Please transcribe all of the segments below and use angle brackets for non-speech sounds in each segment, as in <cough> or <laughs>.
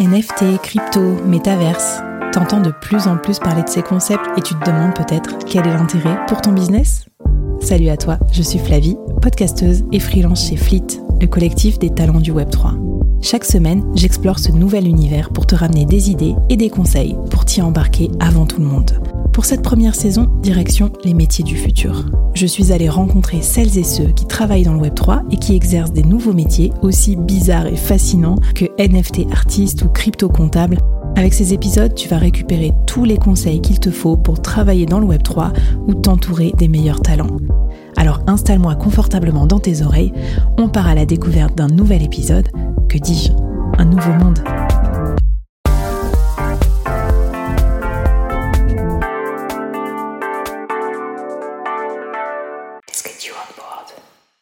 NFT, crypto, métaverse. T'entends de plus en plus parler de ces concepts et tu te demandes peut-être quel est l'intérêt pour ton business? Salut à toi, je suis Flavie, podcasteuse et freelance chez Fleet, le collectif des talents du Web3. Chaque semaine, j'explore ce nouvel univers pour te ramener des idées et des conseils pour t'y embarquer avant tout le monde. Pour cette première saison, direction les métiers du futur. Je suis allée rencontrer celles et ceux qui travaillent dans le Web3 et qui exercent des nouveaux métiers aussi bizarres et fascinants que NFT artiste ou crypto comptable. Avec ces épisodes, tu vas récupérer tous les conseils qu'il te faut pour travailler dans le Web3 ou t'entourer des meilleurs talents. Alors installe-moi confortablement dans tes oreilles, on part à la découverte d'un nouvel épisode, que dis-je, un nouveau monde.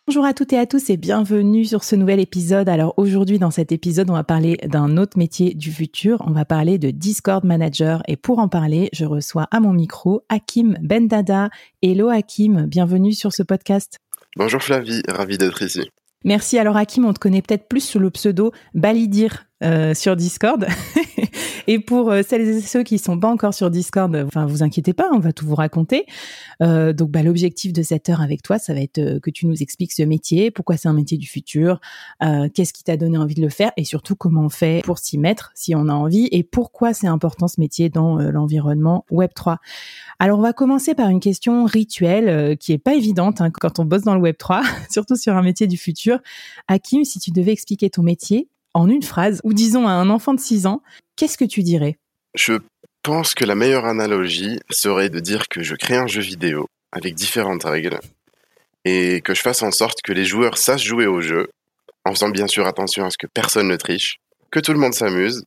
Bonjour à toutes et à tous et bienvenue sur ce nouvel épisode. Alors aujourd'hui dans cet épisode on va parler d'un autre métier du futur, on va parler de Discord Manager et pour en parler je reçois à mon micro Hakim Bendada. Hello Hakim, bienvenue sur ce podcast. Bonjour Flavie, ravi d'être ici. Merci. Alors Hakim, on te connaît peut-être plus sous le pseudo Balidir euh, sur Discord. <laughs> et pour euh, celles et ceux qui sont pas encore sur Discord, enfin vous inquiétez pas, on va tout vous raconter. Euh, donc bah, l'objectif de cette heure avec toi, ça va être que tu nous expliques ce métier, pourquoi c'est un métier du futur, qu'est-ce qui t'a donné envie de le faire et surtout comment on fait pour s'y mettre si on a envie et pourquoi c'est important ce métier dans l'environnement Web 3. Alors on va commencer par une question rituelle qui est pas évidente hein, quand on bosse dans le Web 3, <laughs> surtout sur un métier du futur. Hakim, si tu devais expliquer ton métier, en une phrase, ou disons à un enfant de 6 ans, qu'est-ce que tu dirais? Je pense que la meilleure analogie serait de dire que je crée un jeu vidéo avec différentes règles et que je fasse en sorte que les joueurs sachent jouer au jeu, en faisant bien sûr attention à ce que personne ne triche, que tout le monde s'amuse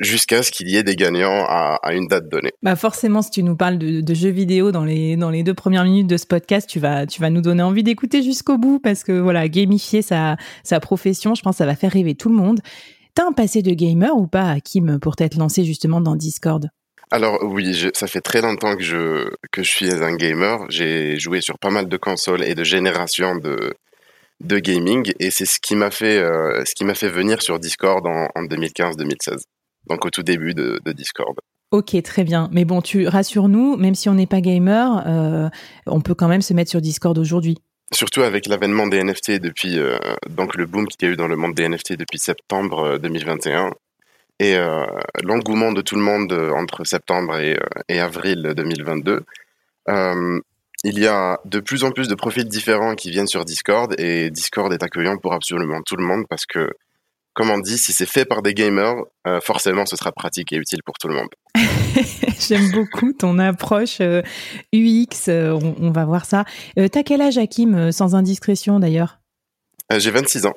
jusqu'à ce qu'il y ait des gagnants à, une date donnée. Bah forcément, si tu nous parles de, jeux vidéo dans les dans les deux premières minutes de ce podcast, tu vas tu vas nous donner envie d'écouter jusqu'au bout parce que voilà, gamifier sa sa profession, je pense, que ça va faire rêver tout le monde. T'as un passé de gamer ou pas, Kim, pour t'être lancé justement dans Discord? Alors oui, ça fait très longtemps que je que je suis un gamer. J'ai joué sur pas mal de consoles et de générations de de gaming et c'est ce qui m'a fait euh, ce qui m'a fait venir sur Discord en, en 2015-2016 donc au tout début de, Discord. Ok, très bien. Mais bon, tu rassures-nous, même si on n'est pas gamer, euh, on peut quand même se mettre sur Discord aujourd'hui. Surtout avec l'avènement des NFT depuis euh, donc le boom qu'il y a eu dans le monde des NFT depuis septembre 2021 euh, et l'engouement de tout le monde entre septembre et, et avril 2022. il y a de plus en plus de profils différents qui viennent sur Discord et Discord est accueillant pour absolument tout le monde parce que comme on dit, si c'est fait par des gamers, euh, forcément ce sera pratique et utile pour tout le monde. <laughs> J'aime beaucoup ton approche UX, euh, euh, on, va voir ça. T'as quel âge, Hakim, sans indiscrétion d'ailleurs? J'ai 26 ans.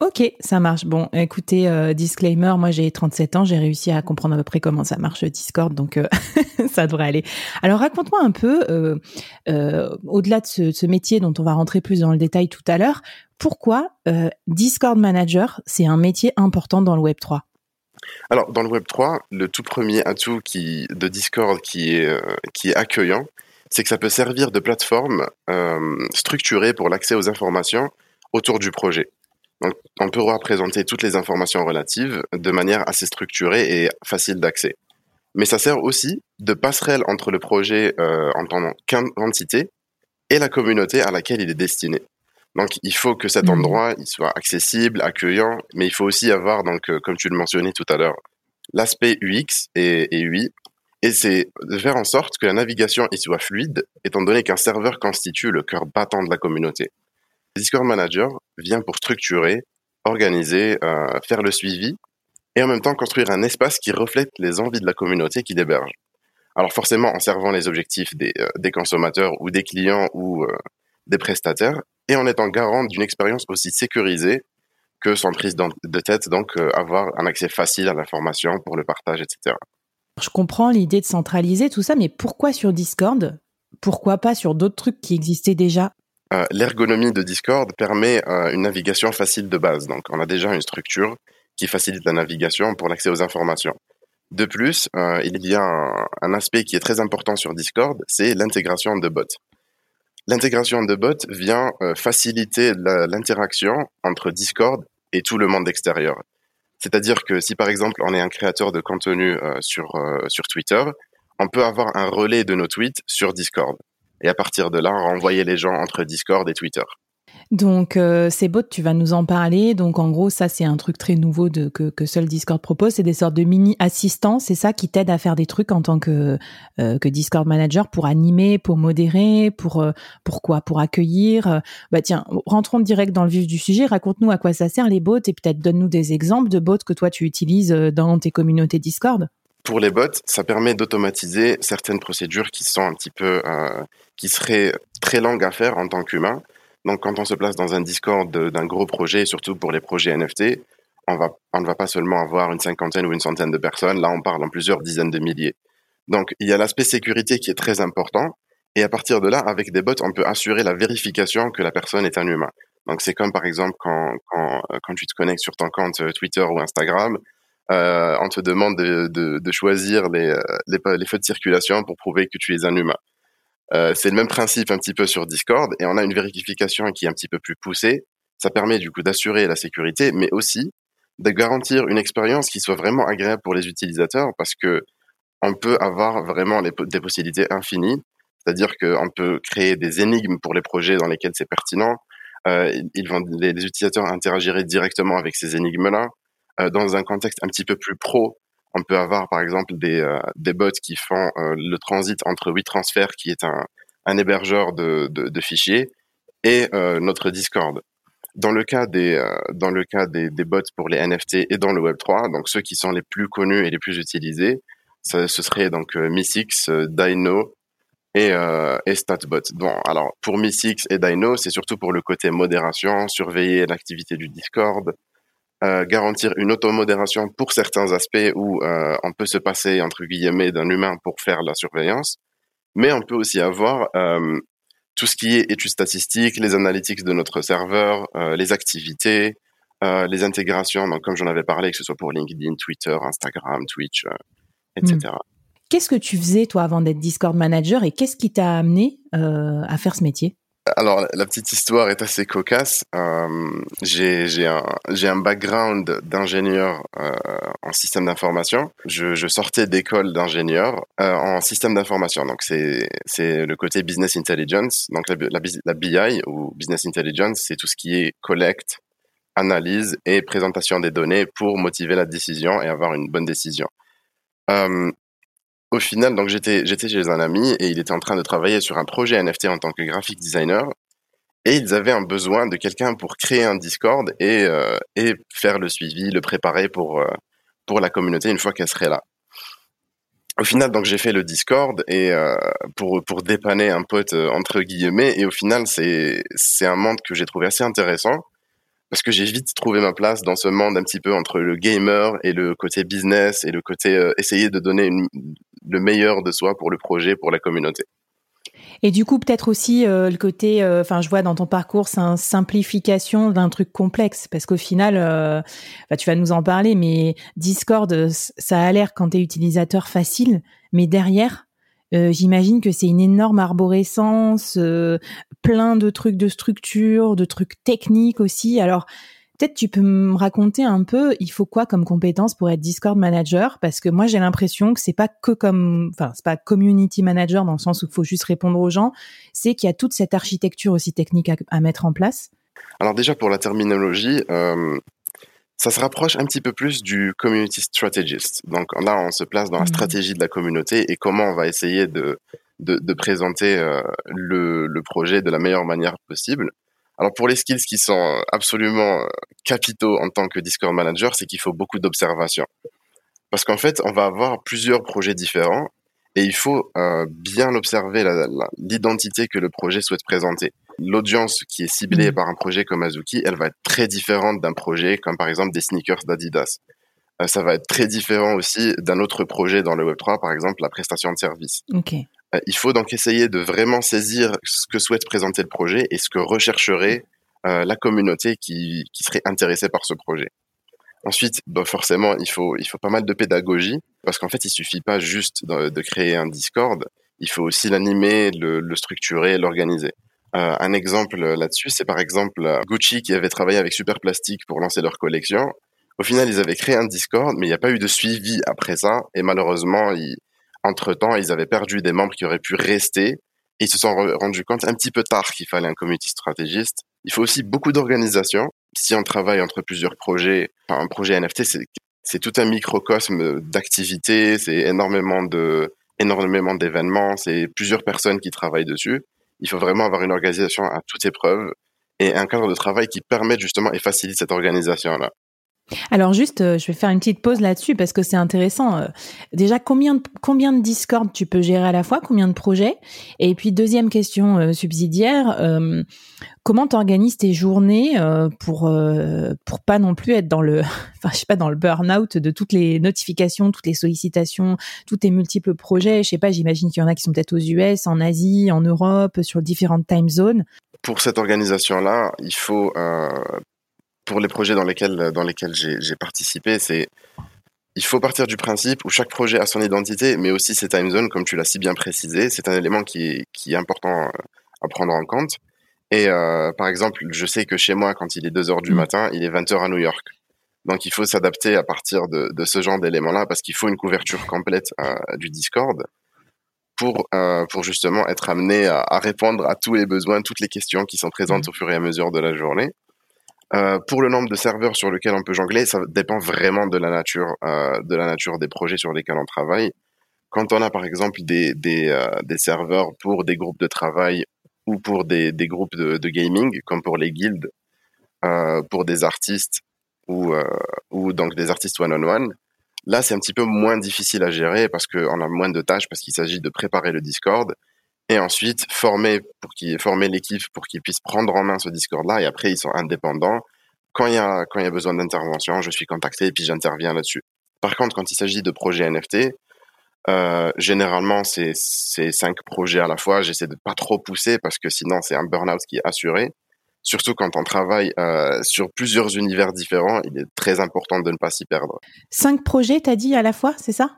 Ok, ça marche. Bon, écoutez, disclaimer, moi j'ai 37 ans, j'ai réussi à comprendre à peu près comment ça marche Discord, donc <laughs> ça devrait aller. Alors raconte-moi un peu, au-delà de ce, métier dont on va rentrer plus dans le détail tout à l'heure, pourquoi euh, Discord Manager, c'est un métier important dans le Web 3 alors, dans le Web 3, le tout premier atout de Discord qui est, euh, accueillant, c'est que ça peut servir de plateforme euh, structurée pour l'accès aux informations autour du projet. Donc, on peut représenter toutes les informations relatives de manière assez structurée et facile d'accès. Mais ça sert aussi de passerelle entre le projet en tant qu'entité et la communauté à laquelle il est destiné. Donc, il faut que cet mmh. endroit il soit accessible, accueillant, mais il faut aussi avoir, donc, euh, comme tu le mentionnais tout à l'heure, l'aspect UX et, UI. Et c'est de faire en sorte que la navigation y soit fluide, étant donné qu'un serveur constitue le cœur battant de la communauté. Discord Manager vient pour structurer, organiser, euh, faire le suivi, et en même temps construire un espace qui reflète les envies de la communauté qui l'héberge. Alors forcément en servant les objectifs des, euh, consommateurs ou des clients ou des prestataires, et en étant garant d'une expérience aussi sécurisée que sans prise de tête, donc euh, avoir un accès facile à l'information pour le partage, etc. Je comprends l'idée de centraliser tout ça, mais pourquoi sur Discord? Pourquoi pas sur d'autres trucs qui existaient déjà? Euh, L'ergonomie de Discord permet euh, une navigation facile de base. Donc, on a déjà une structure qui facilite la navigation pour l'accès aux informations. De plus, il y a un, aspect qui est très important sur Discord, c'est l'intégration de bots. L'intégration de bots vient euh, faciliter l'interaction entre Discord et tout le monde extérieur. C'est-à-dire que si par exemple on est un créateur de contenu sur, sur Twitter, on peut avoir un relais de nos tweets sur Discord. Et à partir de là, renvoyer les gens entre Discord et Twitter. Donc euh, ces bots, tu vas nous en parler. Donc en gros, ça c'est un truc très nouveau de, que, que seul Discord propose. C'est des sortes de mini assistants. C'est ça qui t'aide à faire des trucs en tant que euh, que Discord manager pour animer, pour modérer, pour euh, pourquoi, pour accueillir. Bah tiens, rentrons direct dans le vif du sujet. Raconte-nous à quoi ça sert les bots et peut-être donne-nous des exemples de bots que toi tu utilises dans tes communautés Discord. Pour les bots, ça permet d'automatiser certaines procédures qui sont un petit peu qui seraient très longues à faire en tant qu'humain donc, quand on se place dans un Discord d'un gros projet, surtout pour les projets NFT, on, va, on ne va pas seulement avoir une cinquantaine ou une centaine de personnes. Là, on parle en plusieurs dizaines de milliers. Donc, il y a l'aspect sécurité qui est très important. Et à partir de là, avec des bots, on peut assurer la vérification que la personne est un humain. Donc, c'est comme par exemple quand, quand, quand tu te connectes sur ton compte Twitter ou Instagram, euh, on te demande de, de, de choisir les, les, les feux de circulation pour prouver que tu es un humain. Euh, c'est le même principe un petit peu sur Discord et on a une vérification qui est un petit peu plus poussée. Ça permet du coup d'assurer la sécurité, mais aussi de garantir une expérience qui soit vraiment agréable pour les utilisateurs parce que on peut avoir vraiment des possibilités infinies. C'est-à-dire qu'on peut créer des énigmes pour les projets dans lesquels c'est pertinent. Euh, ils vont, les, utilisateurs interagiraient directement avec ces énigmes-là. Euh, dans un contexte un petit peu plus pro, on peut avoir par exemple des, euh, des bots qui font euh, le transit entre WeTransfer, qui est un, un hébergeur de, de, de fichiers, et euh, notre Discord. Dans le cas des dans le cas des, des, bots pour les NFT et dans le Web 3, donc ceux qui sont les plus connus et les plus utilisés, ce serait donc Missix, Dino et, et Statbot. Bon, alors pour Missix et Dino, c'est surtout pour le côté modération, surveiller l'activité du Discord, euh, garantir une automodération pour certains aspects où euh, on peut se passer entre guillemets d'un humain pour faire la surveillance, mais on peut aussi avoir euh, tout ce qui est études statistiques, les analytics de notre serveur, euh, les activités, euh, les intégrations, donc comme j'en avais parlé, que ce soit pour LinkedIn, Twitter, Instagram, Twitch, etc. Hmm. Qu'est-ce que tu faisais toi avant d'être Discord manager et qu'est-ce qui t'a amené à faire ce métier? Alors, la petite histoire est assez cocasse. Euh, j'ai un, un background d'ingénieur euh, en système d'information. Je, sortais d'école d'ingénieur euh, en système d'information. Donc, c'est le côté business intelligence. Donc, la, BI ou business intelligence, c'est tout ce qui est collecte, analyse et présentation des données pour motiver la décision et avoir une bonne décision. Au final, donc j'étais j'étais chez un ami et il était en train de travailler sur un projet NFT en tant que graphic designer et ils avaient un besoin de quelqu'un pour créer un Discord et euh, et faire le suivi, le préparer pour euh, pour la communauté une fois qu'elle serait là. Au final, donc j'ai fait le Discord et euh, pour pour dépanner un pote entre guillemets et au final c'est c'est un monde que j'ai trouvé assez intéressant parce que j'ai vite trouvé ma place dans ce monde un petit peu entre le gamer et le côté business et le côté essayer de donner une, le meilleur de soi pour le projet, pour la communauté. Et du coup, peut-être aussi euh, le côté, euh, enfin, je vois dans ton parcours, c'est une simplification d'un truc complexe, parce qu'au final, euh, bah, tu vas nous en parler, mais Discord, ça a l'air quand tu es utilisateur facile, mais derrière, j'imagine que c'est une énorme arborescence, plein de trucs de structure, de trucs techniques aussi. Alors, Peut-être tu peux me raconter un peu, il faut quoi comme compétence pour être Discord manager? Parce que moi j'ai l'impression que c'est pas que comme, enfin c'est pas community manager dans le sens où il faut juste répondre aux gens, c'est qu'il y a toute cette architecture aussi technique à, mettre en place. Alors déjà pour la terminologie, euh, ça se rapproche un petit peu plus du community strategist. Donc là on se place dans la mmh. stratégie de la communauté et comment on va essayer de de, de présenter euh, le, le projet de la meilleure manière possible. Alors pour les skills qui sont euh, absolument euh, capitaux en tant que Discord manager, c'est qu'il faut beaucoup d'observation. Parce qu'en fait, on va avoir plusieurs projets différents et il faut euh, bien observer l'identité que le projet souhaite présenter. L'audience qui est ciblée mmh. par un projet comme Azuki, elle va être très différente d'un projet comme par exemple des sneakers d'Adidas. ça va être très différent aussi d'un autre projet dans le Web3, par exemple la prestation de service. Okay. Euh, il faut donc essayer de vraiment saisir ce que souhaite présenter le projet et ce que rechercherait euh, la communauté qui, serait intéressée par ce projet. Ensuite, bah forcément, il faut, il faut pas mal de pédagogie parce qu'en fait, il suffit pas juste de, créer un Discord, il faut aussi l'animer, le, structurer, l'organiser. Euh, un exemple là-dessus, c'est par exemple Gucci qui avait travaillé avec Super Plastic pour lancer leur collection. Au final, ils avaient créé un Discord, mais il n'y a pas eu de suivi après ça. Et malheureusement, entre-temps, ils avaient perdu des membres qui auraient pu rester. Et ils se sont rendus compte un petit peu tard qu'il fallait un community stratégiste. Il faut aussi beaucoup d'organisation. Si on travaille entre plusieurs projets, un projet NFT, c'est tout un microcosme d'activités, c'est énormément de énormément d'événements, c'est plusieurs personnes qui travaillent dessus. Il faut vraiment avoir une organisation à toute épreuve et un cadre de travail qui permette justement et facilite cette organisation-là. Alors juste, euh, je vais faire une petite pause là-dessus parce que c'est intéressant. Euh, déjà, combien de, combien Discord tu peux gérer à la fois Combien de projets Et puis deuxième question euh, subsidiaire, comment t'organises tes journées pour pour pas non plus être dans le, <laughs> enfin je sais pas dans le burn-out de toutes les notifications, toutes les sollicitations, tous tes multiples projets? Je sais pas, j'imagine qu'il y en a qui sont peut-être aux US, en Asie, en Europe, sur différentes time zones. Pour cette organisation-là, il faut pour les projets dans lesquels, dans lesquels j'ai participé, c'est il faut partir du principe où chaque projet a son identité, mais aussi ses time zones, comme tu l'as si bien précisé. C'est un élément qui est, qui est important euh, à prendre en compte. Et euh, par exemple, je sais que chez moi, quand il est 2 heures du mmh. matin, il est 20 heures à New York. Donc il faut s'adapter à partir de, de ce genre d'éléments-là, parce qu'il faut une couverture complète euh, du Discord pour, euh, pour justement être amené à, à, répondre à tous les besoins, toutes les questions qui sont présentes mmh. au fur et à mesure de la journée. Euh, pour le nombre de serveurs sur lesquels on peut jongler, ça dépend vraiment de la nature, euh, de la nature des projets sur lesquels on travaille. Quand on a par exemple des, des, euh, des serveurs pour des groupes de travail ou pour des, des groupes de, de, gaming, comme pour les guildes, euh, pour des artistes ou, euh, ou donc des artistes one-on-one, là c'est un petit peu moins difficile à gérer parce qu'on a moins de tâches parce qu'il s'agit de préparer le Discord, et ensuite former pour qu'ils former l'équipe pour qu'ils puissent prendre en main ce Discord là et après ils sont indépendants. Quand il y a quand il y a besoin d'intervention je suis contacté et puis j'interviens là-dessus. Par contre quand il s'agit de projets NFT euh, généralement c'est c'est cinq projets à la fois. J'essaie de pas trop pousser parce que sinon c'est un burn-out qui est assuré. Surtout quand on travaille euh, sur plusieurs univers différents il est très important de ne pas s'y perdre. Cinq projets t'as dit à la fois c'est ça?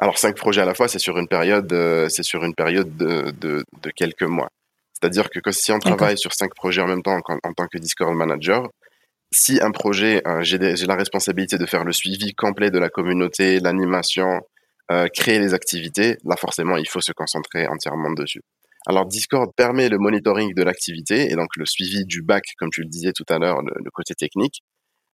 Alors cinq projets à la fois, c'est sur une période, euh, c'est sur une période de, de, de quelques mois. C'est-à-dire que, si on travaille sur cinq projets en même temps en, en tant que Discord manager, si un projet, euh, j'ai la responsabilité de faire le suivi complet de la communauté, l'animation, euh, créer les activités, là forcément il faut se concentrer entièrement dessus. Alors Discord permet le monitoring de l'activité et donc le suivi du bac, comme tu le disais tout à l'heure, le, côté technique.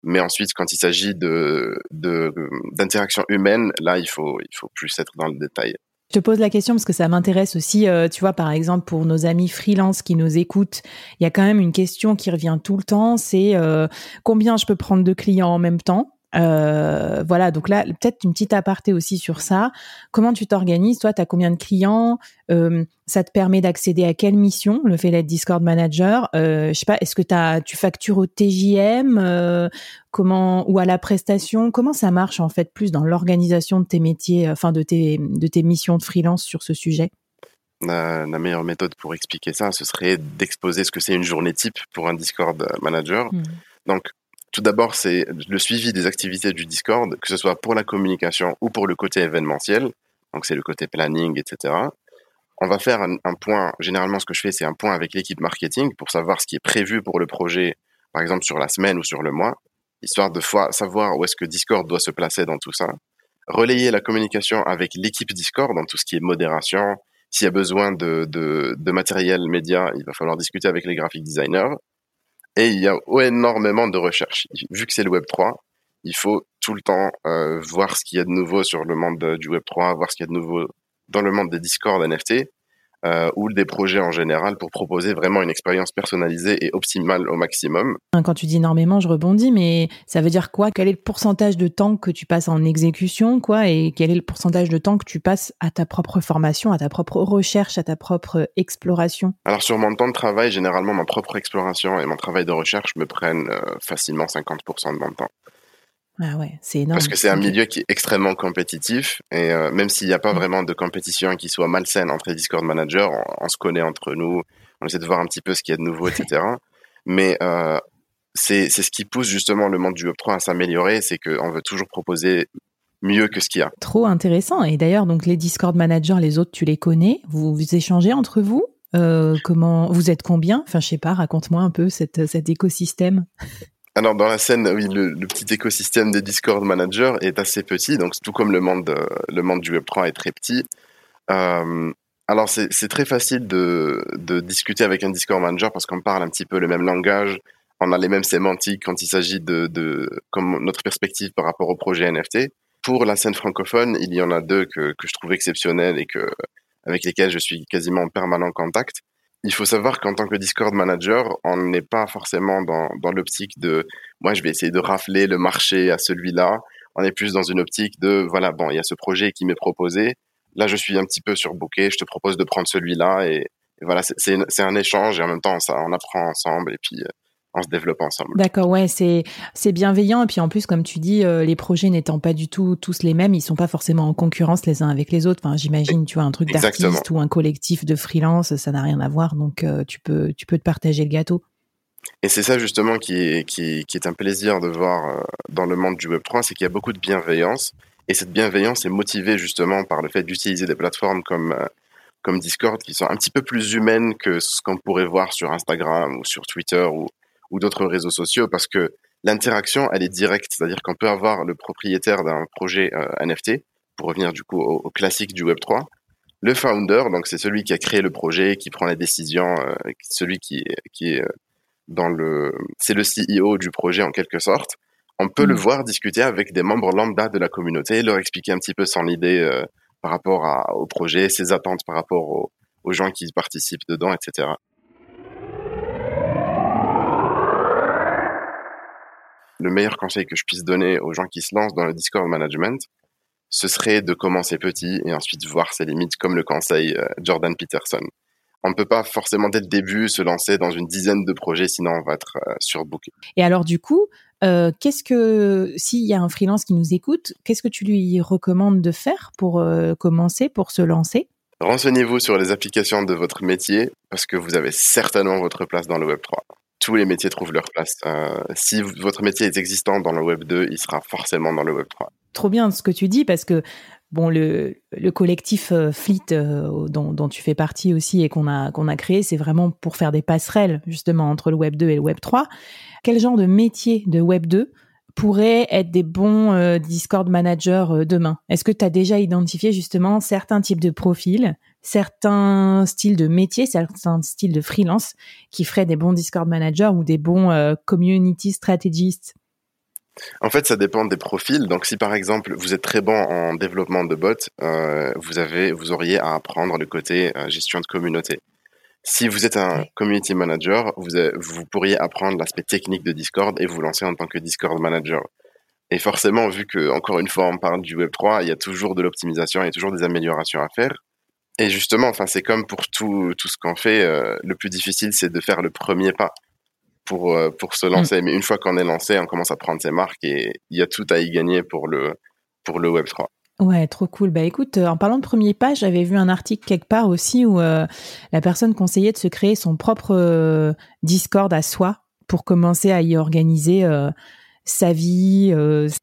Mais ensuite, quand il s'agit de, d'interaction humaine, là, il faut, il faut plus être dans le détail. Je te pose la question parce que ça m'intéresse aussi. Euh, tu vois, par exemple, pour nos amis freelance qui nous écoutent, il y a quand même une question qui revient tout le temps. C'est euh, combien je peux prendre de clients en même temps? Euh, voilà, donc là, peut-être une petite aparté aussi sur ça. Comment tu t'organises Toi, tu as combien de clients? Euh, Ça te permet d'accéder à quelle mission? Le fait d'être Discord Manager euh, Je sais pas, est-ce que as, tu factures au TJM euh, comment ou à la prestation? Comment ça marche en fait plus dans l'organisation de tes métiers, enfin de tes, de tes missions de freelance sur ce sujet? La, meilleure méthode pour expliquer ça, ce serait d'exposer ce que c'est une journée type pour un Discord Manager. Mmh. Donc, tout d'abord, c'est le suivi des activités du Discord, que ce soit pour la communication ou pour le côté événementiel. Donc, c'est le côté planning, etc. On va faire un, point. Généralement, ce que je fais, c'est un point avec l'équipe marketing pour savoir ce qui est prévu pour le projet, par exemple sur la semaine ou sur le mois, histoire de savoir où est-ce que Discord doit se placer dans tout ça. Relayer la communication avec l'équipe Discord dans tout ce qui est modération. S'il y a besoin de, de matériel média, il va falloir discuter avec les graphic designers. Et il y a énormément de recherches. Vu que c'est le Web 3, il faut tout le temps euh, voir ce qu'il y a de nouveau sur le monde du Web 3, voir ce qu'il y a de nouveau dans le monde des Discord NFT euh, ou des projets en général pour proposer vraiment une expérience personnalisée et optimale au maximum. Quand tu dis énormément, je rebondis, mais ça veut dire quoi? Quel est le pourcentage de temps que tu passes en exécution, quoi? Et quel est le pourcentage de temps que tu passes à ta propre formation, à ta propre recherche, à ta propre exploration? Alors sur mon temps de travail, généralement, ma propre exploration et mon travail de recherche me prennent euh, facilement 50% de mon temps. Ah ouais, c'est énorme. Parce que c'est un milieu qui est extrêmement compétitif et euh, même s'il n'y a pas mm. vraiment de compétition qui soit malsaine entre les Discord managers, on, se connaît entre nous, on essaie de voir un petit peu ce qu'il y a de nouveau, etc. Mais euh, c'est ce qui pousse justement le monde du Web3 à s'améliorer, c'est qu'on veut toujours proposer mieux que ce qu'il y a. Trop intéressant. Et d'ailleurs, donc les Discord managers, les autres, tu les connais, vous, vous échangez entre vous? Euh, Comment vous êtes combien? Enfin, je sais pas. Raconte-moi un peu cette, cet écosystème. Alors dans la scène, oui, le, petit écosystème des Discord managers est assez petit, donc tout comme le monde, le monde du Web3 est très petit. Euh, alors c'est très facile de, discuter avec un Discord manager parce qu'on parle un petit peu le même langage, on a les mêmes sémantiques quand il s'agit de, comme notre perspective par rapport au projet NFT. Pour la scène francophone, il y en a deux que, que je trouve exceptionnels et que avec lesquels je suis quasiment en permanent contact il faut savoir qu'en tant que Discord manager, on n'est pas forcément dans, dans l'optique de moi je vais essayer de rafler le marché à celui-là. On est plus dans une optique de voilà bon il y a ce projet qui m'est proposé. Là je suis un petit peu surbooké, je te propose de prendre celui-là et, et voilà c'est un échange et en même temps ça on apprend ensemble et puis euh, on se développe ensemble. D'accord, ouais, c'est c'est bienveillant et puis en plus comme tu dis euh, les projets n'étant pas du tout tous les mêmes, ils sont pas forcément en concurrence les uns avec les autres. Enfin, j'imagine tu vois un truc d'artiste ou un collectif de freelance, ça n'a rien à voir donc euh, tu peux tu peux te partager le gâteau. Et c'est ça justement qui est, qui, qui, est un plaisir de voir euh, dans le monde du Web3, c'est qu'il y a beaucoup de bienveillance. Et cette bienveillance est motivée justement par le fait d'utiliser des plateformes comme, comme Discord qui sont un petit peu plus humaines que ce qu'on pourrait voir sur Instagram ou sur Twitter ou, ou d'autres réseaux sociaux parce que l'interaction, elle est directe. C'est-à-dire qu'on peut avoir le propriétaire d'un projet euh, NFT, pour revenir du coup au, classique du Web3, le founder, donc c'est celui qui a créé le projet, qui prend les décisions, euh, celui qui, qui est euh, dans le... C'est le CEO du projet en quelque sorte. On peut le mmh. voir discuter avec des membres lambda de la communauté, leur expliquer un petit peu son idée par rapport à, au projet, ses attentes par rapport aux gens qui participent dedans, etc. le meilleur conseil que je puisse donner aux gens qui se lancent dans le Discord management, ce serait de commencer petit et ensuite voir ses limites, comme le conseil euh, Jordan Peterson. On ne peut pas forcément dès le début se lancer dans une dizaine de projets, sinon on va être euh, surbooké. Et alors du coup, euh, qu'est-ce que s'il y a un freelance qui nous écoute, qu'est-ce que tu lui recommandes de faire pour commencer, pour se lancer? Renseignez-vous sur les applications de votre métier parce que vous avez certainement votre place dans le Web 3 tous les métiers trouvent leur place. Euh, si votre métier est existant dans le Web 2, il sera forcément dans le Web 3. Trop bien ce que tu dis parce que bon le, le collectif euh, Fleet euh, dont, tu fais partie aussi et qu'on a qu'on a créé, c'est vraiment pour faire des passerelles justement entre le Web 2 et le Web 3. Quel genre de métier de Web 2 pourraient être des bons Discord managers demain? Est-ce que tu as déjà identifié justement certains types de profils certains styles de métier, certains styles de freelance qui feraient des bons Discord managers ou des bons euh, community strategists en fait, ça dépend des profils. Donc, si par exemple vous êtes très bon en développement de bots, euh, vous avez, vous auriez à apprendre le côté euh, gestion de communauté. Si vous êtes un community manager, vous, vous pourriez apprendre l'aspect technique de Discord et vous lancer en tant que Discord manager. Et forcément, vu que encore une fois on parle du Web 3, il y a toujours de l'optimisation, il y a toujours des améliorations à faire. Et justement, enfin, c'est comme pour tout, tout ce qu'on fait, euh, le plus difficile, c'est de faire le premier pas pour, euh, pour se lancer. Mm. Mais une fois qu'on est lancé, on commence à prendre ses marques et il y a tout à y gagner pour le, pour le Web3. Ouais, trop cool. Bah écoute, euh, en parlant de premier pas, j'avais vu un article quelque part aussi où la personne conseillait de se créer son propre Discord à soi pour commencer à y organiser sa vie.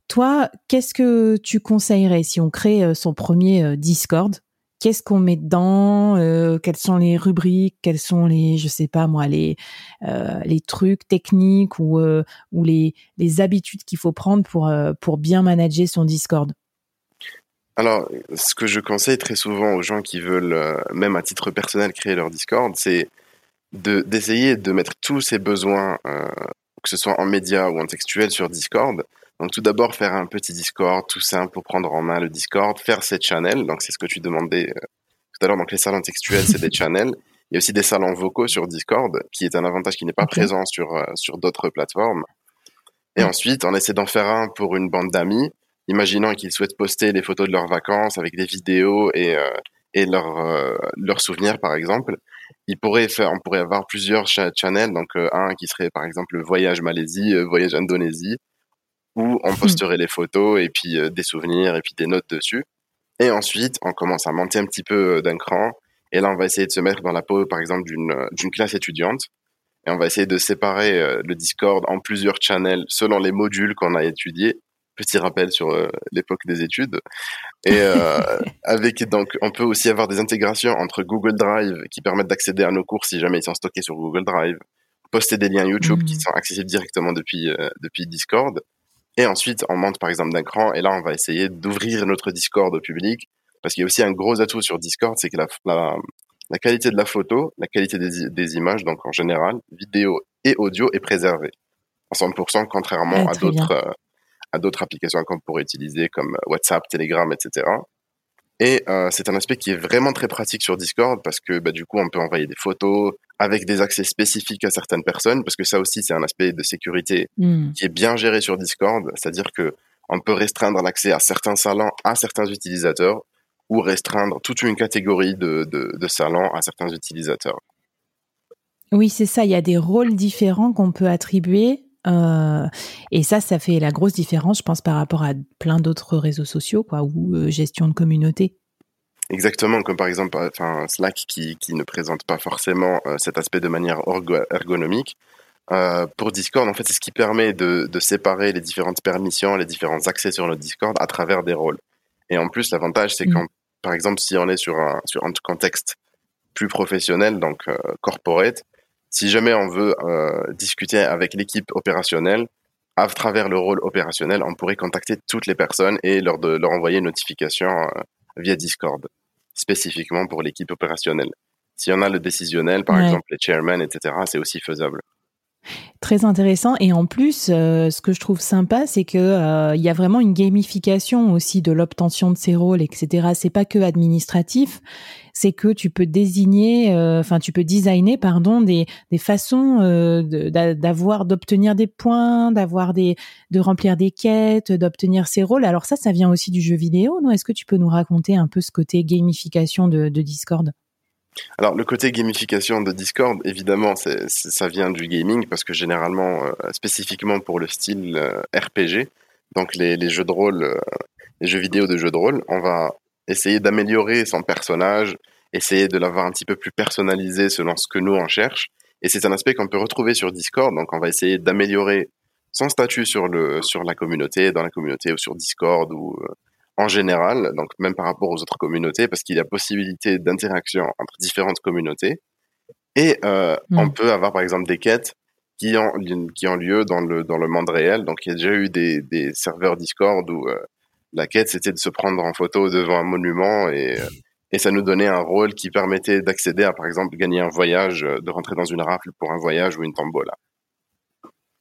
toi, qu'est-ce que tu conseillerais si on crée son premier Discord? Qu'est-ce qu'on met dedans, euh, quelles sont les rubriques, quels sont les, je sais pas moi, les euh, trucs techniques ou euh, les habitudes qu'il faut prendre pour bien manager son Discord? Alors, ce que je conseille très souvent aux gens qui veulent, même à titre personnel, créer leur Discord, c'est de d'essayer de mettre tous ses besoins, que ce soit en média ou en textuel, sur Discord donc tout d'abord faire un petit Discord tout simple pour prendre en main le Discord, faire ses channels. Donc c'est ce que tu demandais euh, tout à l'heure. Donc les salons textuels, c'est des <laughs> channels. Il y a aussi des salons vocaux sur Discord, qui est un avantage qui n'est pas présent sur euh, sur d'autres plateformes. Et ensuite, on essaie d'en faire un pour une bande d'amis, imaginant qu'ils souhaitent poster des photos de leurs vacances avec des vidéos et euh, et leurs leurs souvenirs par exemple. Il pourrait faire, on pourrait avoir plusieurs channels, donc un qui serait par exemple le voyage Malaisie, voyage Indonésie, où on hmm. posterait les photos et puis euh, des souvenirs et puis des notes dessus. Et ensuite, on commence à monter un petit peu euh, d'un cran. Et là, on va essayer de se mettre dans la peau, par exemple, d'une euh, d'une classe étudiante. Et on va essayer de séparer le Discord en plusieurs channels selon les modules qu'on a étudiés. Petit rappel sur l'époque des études. Et <laughs> avec donc, on peut aussi avoir des intégrations entre Google Drive qui permettent d'accéder à nos cours si jamais ils sont stockés sur Google Drive poster des liens YouTube qui Mhm. sont accessibles directement depuis, euh, depuis Discord. Et ensuite, on monte par exemple d'un cran, et là, on va essayer d'ouvrir notre Discord au public, parce qu'il y a aussi un gros atout sur Discord, c'est que la, la, la qualité de la photo, la qualité des, des images, donc en général, vidéo et audio est préservée. À 100%, contrairement Ah, à d'autres euh, à d'autres applications qu'on pourrait utiliser comme WhatsApp, Telegram, etc. Et euh, c'est un aspect qui est vraiment très pratique sur Discord parce que bah, du coup, on peut envoyer des photos avec des accès spécifiques à certaines personnes, parce que ça aussi, c'est un aspect de sécurité Hmm. qui est bien géré sur Discord, c'est-à-dire que on peut restreindre l'accès à certains salons à certains utilisateurs ou restreindre toute une catégorie de, de, de salons à certains utilisateurs. Oui, c'est ça. Il y a des rôles différents qu'on peut attribuer. Euh, et ça, ça fait la grosse différence, je pense, par rapport à plein d'autres réseaux sociaux, quoi, ou euh, gestion de communauté. Exactement, comme par exemple enfin, Slack qui, qui ne présente pas forcément euh, cet aspect de manière ergonomique. Euh, pour Discord, en fait, c'est ce qui permet de, de séparer les différentes permissions, les différents accès sur notre Discord à travers des rôles. Et en plus, l'avantage, c'est Mm. quand, par exemple, si on est sur un, sur un contexte plus professionnel, donc euh, corporate, si jamais on veut euh, discuter avec l'équipe opérationnelle, à travers le rôle opérationnel, on pourrait contacter toutes les personnes et leur, de, leur envoyer une notification euh, via Discord, spécifiquement pour l'équipe opérationnelle. Si on a le décisionnel, par Ouais. exemple les chairmen, etc., c'est aussi faisable. Très intéressant. Et en plus, euh, ce que je trouve sympa, c'est que euh, il y a vraiment une gamification aussi de l'obtention de ces rôles, etc. C'est pas que administratif, c'est que tu peux désigner, euh, enfin tu peux designer, pardon, des, des façons euh, d'avoir, d'obtenir des points, d'avoir des, de remplir des quêtes, d'obtenir ces rôles. Alors ça, ça vient aussi du jeu vidéo, non? Est-ce que tu peux nous raconter un peu ce côté gamification de, de Discord? Alors le côté gamification de Discord, évidemment, ça vient du gaming parce que généralement, euh, spécifiquement pour le style euh, RPG, donc les, jeux de rôle, euh, les jeux vidéo de jeux de rôle, on va essayer d'améliorer son personnage, essayer de l'avoir un petit peu plus personnalisé selon ce que nous on cherche. Et c'est un aspect qu'on peut retrouver sur Discord, donc on va essayer d'améliorer son statut sur le sur la communauté, dans la communauté ou sur Discord ou en général, donc même par rapport aux autres communautés, parce qu'il y a possibilité d'interaction entre différentes communautés. Et euh, Mm. on peut avoir par exemple des quêtes qui ont, qui ont lieu dans le, dans le monde réel. Donc il y a déjà eu des, des serveurs Discord où euh, la quête c'était de se prendre en photo devant un monument et, euh, et ça nous donnait un rôle qui permettait d'accéder à par exemple gagner un voyage, euh, de rentrer dans une rafle pour un voyage ou une tombola.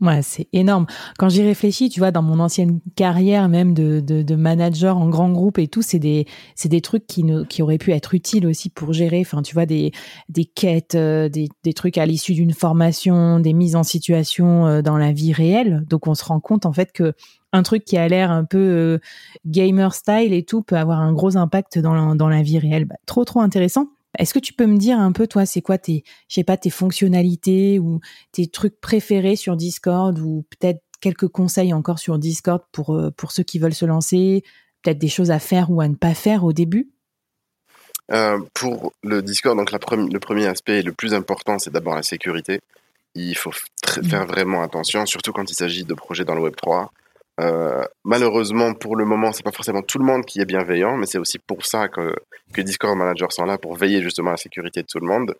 Ouais, c'est énorme. Quand j'y réfléchis, tu vois, dans mon ancienne carrière même de, de, de manager en grand groupe et tout, c'est des, c'est des trucs qui, ne, qui auraient pu être utiles aussi pour gérer, enfin, tu vois, des, des quêtes, euh, des, des trucs à l'issue d'une formation, des mises en situation euh, dans la vie réelle. Donc, on se rend compte, en fait, que un truc qui a l'air un peu euh, gamer style et tout peut avoir un gros impact dans la, dans la vie réelle. Bah, trop, trop intéressant. Est-ce que tu peux me dire un peu, toi, c'est quoi tes, je sais pas, tes fonctionnalités ou tes trucs préférés sur Discord ou peut-être quelques conseils encore sur Discord pour, euh, pour ceux qui veulent se lancer, peut-être des choses à faire ou à ne pas faire au début? Euh, pour le Discord, donc la le premier aspect et le plus important, c'est d'abord la sécurité. Il faut Mhm. faire vraiment attention, surtout quand il s'agit de projets dans le Web 3. Euh, malheureusement, pour le moment, c'est pas forcément tout le monde qui est bienveillant, mais c'est aussi pour ça que, que Discord managers sont là pour veiller justement à la sécurité de tout le monde.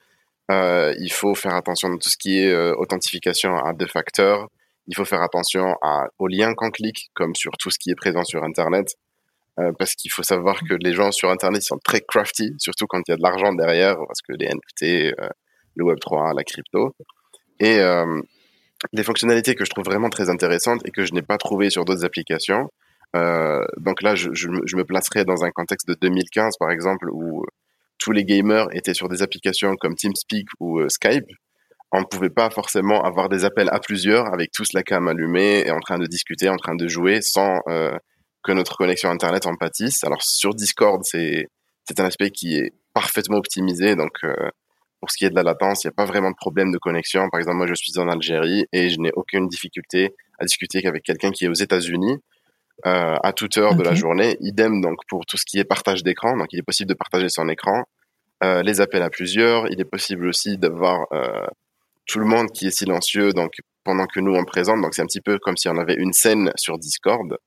Euh, il faut faire attention à tout ce qui est euh, authentification à deux facteurs. Il faut faire attention aux liens qu'on clique, comme sur tout ce qui est présent sur Internet. Parce qu'il faut savoir que les gens sur Internet sont très crafty, surtout quand il y a de l'argent derrière, parce que les NFT, le Web3, la crypto. Et des fonctionnalités que je trouve vraiment très intéressantes et que je n'ai pas trouvées sur d'autres applications. Euh, donc là, je, je, je me placerai dans un contexte de 2015, par exemple, où tous les gamers étaient sur des applications comme TeamSpeak ou euh, Skype. On ne pouvait pas forcément avoir des appels à plusieurs avec tous la cam allumée et en train de discuter, en train de jouer sans euh, que notre connexion Internet en pâtisse. Alors sur Discord, c'est c'est un aspect qui est parfaitement optimisé. Donc euh, pour ce qui est de la latence, il n'y a pas vraiment de problème de connexion. Par exemple, moi je suis en Algérie et je n'ai aucune difficulté à discuter qu'avec quelqu'un qui est aux États-Unis euh, à toute heure de la journée. Idem donc pour tout ce qui est partage d'écran. Donc il est possible de partager son écran, euh, les appels à plusieurs. Il est possible aussi d'avoir euh, tout le monde qui est silencieux donc pendant que nous on présente. Donc c'est un petit peu comme si on avait une scène sur Discord.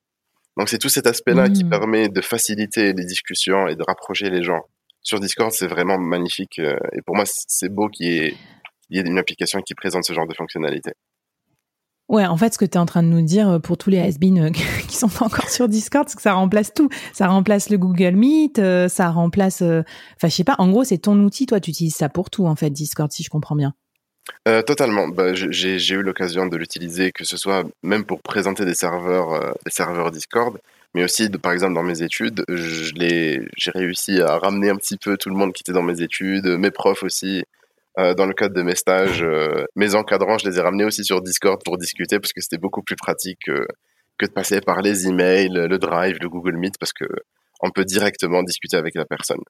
Donc c'est tout cet aspect-là qui Mm. permet de faciliter les discussions et de rapprocher les gens. Sur Discord, c'est vraiment magnifique. euh, Et pour moi, c'est beau qu'il y ait, y ait une application qui présente ce genre de fonctionnalité. Ouais, en fait, ce que tu es en train de nous dire euh, pour tous les has euh, <laughs> qui sont pas encore sur Discord, c'est que ça remplace tout. Ça remplace le Google Meet, ça remplace. Enfin, je sais pas. En gros, c'est ton outil. Toi, tu utilises ça pour tout, en fait, Discord, si je comprends bien. totalement. Bah, j'ai eu l'occasion de l'utiliser, que ce soit même pour présenter des serveurs, des serveurs Discord, mais aussi, de, par exemple, dans mes études, j'ai réussi à ramener un petit peu tout le monde qui était dans mes études, mes profs aussi, euh, dans le cadre de mes stages, <laughs> euh, mes encadrants, je les ai ramenés aussi sur Discord pour discuter parce que c'était beaucoup plus pratique que, que de passer par les emails, le Drive, le Google Meet parce que on peut directement discuter avec la personne.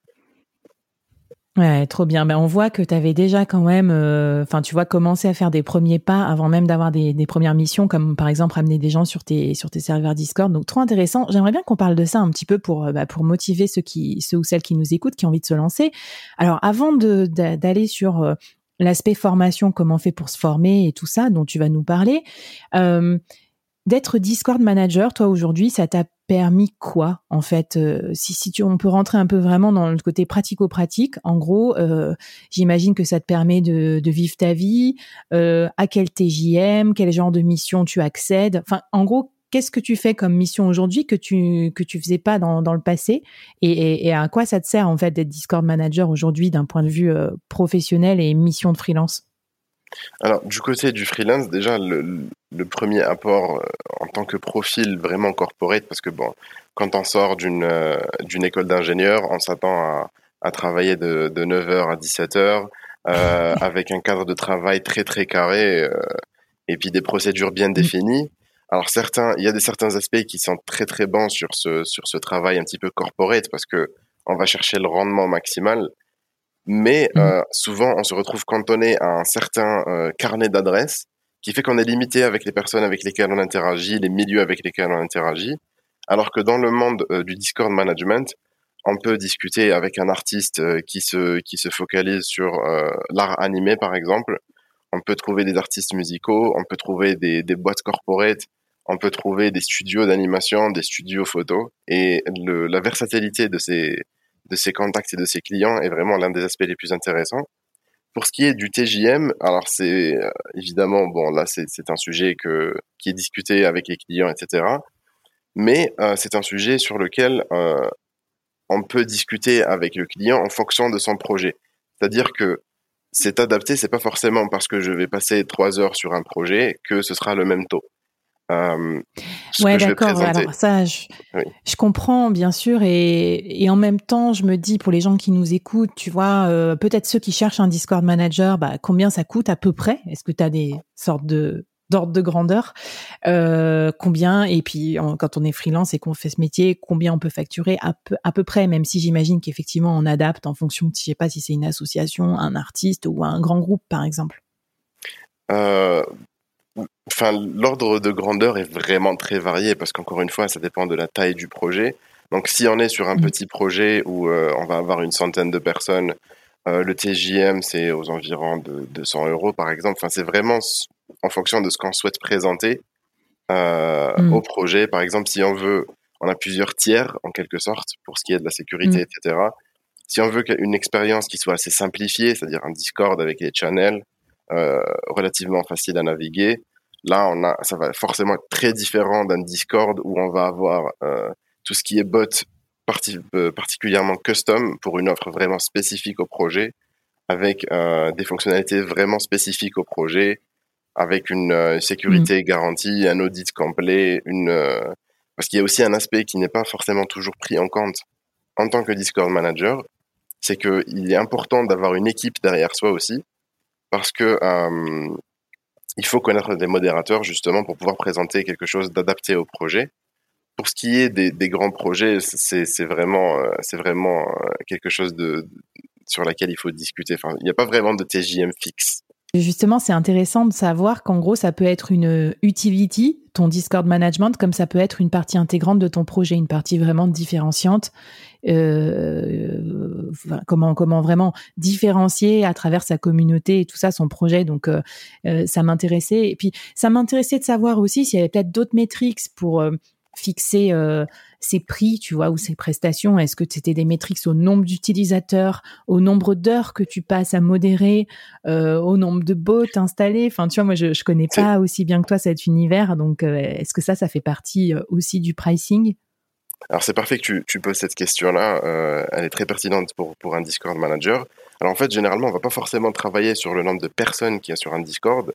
Ouais, trop bien. Ben, on voit que tu avais déjà quand même, euh, enfin, tu vois, commencé à faire des premiers pas avant même d'avoir des, premières missions, comme par exemple amener des gens sur tes sur tes serveurs Discord. Donc, trop intéressant. J'aimerais bien qu'on parle de ça un petit peu pour bah, pour motiver ceux qui ceux ou celles qui nous écoutent, qui ont envie de se lancer. Alors, avant d'aller sur euh, l'aspect formation, comment on fait pour se former et tout ça dont tu vas nous parler. Euh, D'être Discord manager, toi aujourd'hui, ça t'a permis quoi en fait euh, Si, on peut rentrer un peu vraiment dans le côté pratico-pratique, en gros, euh, j'imagine que ça te permet de, vivre ta vie, euh, à quel TJM, quel genre de mission tu accèdes. Enfin, en gros, qu'est-ce que tu fais comme mission aujourd'hui que tu que tu faisais pas dans, le passé et, et, à quoi ça te sert en fait d'être Discord manager aujourd'hui d'un point de vue professionnel et mission de freelance? Alors, du côté du freelance, déjà, le, premier apport euh, en tant que profil vraiment corporate, parce que bon, quand on sort d'une euh, d'une école d'ingénieur, on s'attend à, à, travailler de, de 9h à 17h, euh, <laughs> avec un cadre de travail très très carré, euh, et puis des procédures bien mm. définies. Alors certains, il y a des certains aspects qui sont très très bons sur ce sur ce travail un petit peu corporate, parce que on va chercher le rendement maximal. Mais mmh. euh, souvent, on se retrouve cantonné à un certain euh, carnet d'adresses qui fait qu'on est limité avec les personnes avec lesquelles on interagit, les milieux avec lesquels on interagit. Alors que dans le monde euh, du Discord management, on peut discuter avec un artiste qui se qui se focalise sur l'art animé, par exemple. On peut trouver des artistes musicaux, on peut trouver des, des boîtes corporate, on peut trouver des studios d'animation, des studios photo. Et le, la versatilité de ces de ses contacts et de ses clients est vraiment l'un des aspects les plus intéressants. Pour ce qui est du TJM, alors c'est euh, évidemment bon là c'est un sujet que qui est discuté avec les clients etc. Mais euh, c'est un sujet sur lequel euh, on peut discuter avec le client en fonction de son projet. C'est-à-dire que c'est adapté, c'est pas forcément parce que je vais passer trois heures sur un projet que ce sera le même taux. Euh, ouais, d'accord. Alors ça, je, je, comprends bien sûr, et, et, en même temps, je me dis pour les gens qui nous écoutent, tu vois, euh, peut-être ceux qui cherchent un Discord manager, bah, combien ça coûte à peu près? Est-ce que tu as des sortes de d'ordre de grandeur? Euh, Combien? Et puis quand on est freelance et qu'on fait ce métier, combien on peut facturer à peu, à peu près? Même si j'imagine qu'effectivement on adapte en fonction, de, je sais pas si c'est une association, un artiste ou un grand groupe par exemple. Euh, Enfin, l'ordre de grandeur est vraiment très varié parce qu'encore une fois, ça dépend de la taille du projet. Donc, si on est sur un mmh. petit projet où euh, on va avoir une centaine de personnes, euh, le TJM, c'est aux environs de 200 euros, par exemple. Enfin, c'est vraiment en fonction de ce qu'on souhaite présenter euh, mmh. au projet. Par exemple, si on veut, on a plusieurs tiers, en quelque sorte, pour ce qui est de la sécurité, mmh. etc. Si on veut une expérience qui soit assez simplifiée, c'est-à-dire un Discord avec les channels, relativement facile à naviguer. Là, on a, ça va forcément être très différent d'un Discord où on va avoir euh, tout ce qui est bot euh, particulièrement custom pour une offre vraiment spécifique au projet, avec des fonctionnalités vraiment spécifiques au projet, avec une sécurité mmh. garantie, un audit complet, une parce qu'il y a aussi un aspect qui n'est pas forcément toujours pris en compte en tant que Discord manager, c'est qu'il est important d'avoir une équipe derrière soi aussi parce que euh, il faut connaître des modérateurs justement pour pouvoir présenter quelque chose d'adapté au projet. Pour ce qui est des, grands projets, c'est vraiment, euh, euh, quelque chose sur laquelle il faut discuter. Il n'y a pas vraiment de TJM fixe. Justement, c'est intéressant de savoir qu'en gros, ça peut être une utility, ton Discord management, comme ça peut être une partie intégrante de ton projet, une partie vraiment différenciante. Euh, comment comment vraiment différencier à travers sa communauté et tout ça son projet. Donc, euh, euh, ça m'intéressait. Et puis, ça m'intéressait de savoir aussi s'il y avait peut-être d'autres métriques pour fixer ses prix, tu vois, ou ses prestations? Est-ce que c'était des métriques au nombre d'utilisateurs, au nombre d'heures que tu passes à modérer, au nombre de bots installés? Enfin, tu vois, moi, je, je connais pas aussi bien que toi cet univers, donc est-ce que ça, ça fait partie aussi du pricing? Alors c'est parfait que tu, tu poses cette question-là, euh, elle est très pertinente pour, pour un Discord manager. Alors en fait, généralement, on va pas forcément travailler sur le nombre de personnes qu'il y a sur un Discord,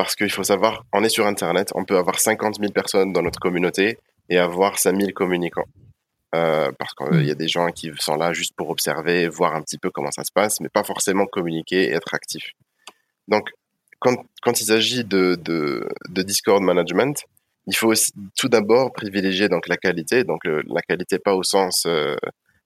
parce qu'il faut savoir, on est sur Internet, on peut avoir 50 000 personnes dans notre communauté et avoir 5 000 communicants. Euh, parce qu'il y a des gens qui sont là juste pour observer, voir un petit peu comment ça se passe, mais pas forcément communiquer et être actif. Donc, quand, il s'agit de, de, Discord management, il faut tout d'abord privilégier donc la qualité, donc la qualité pas au sens euh,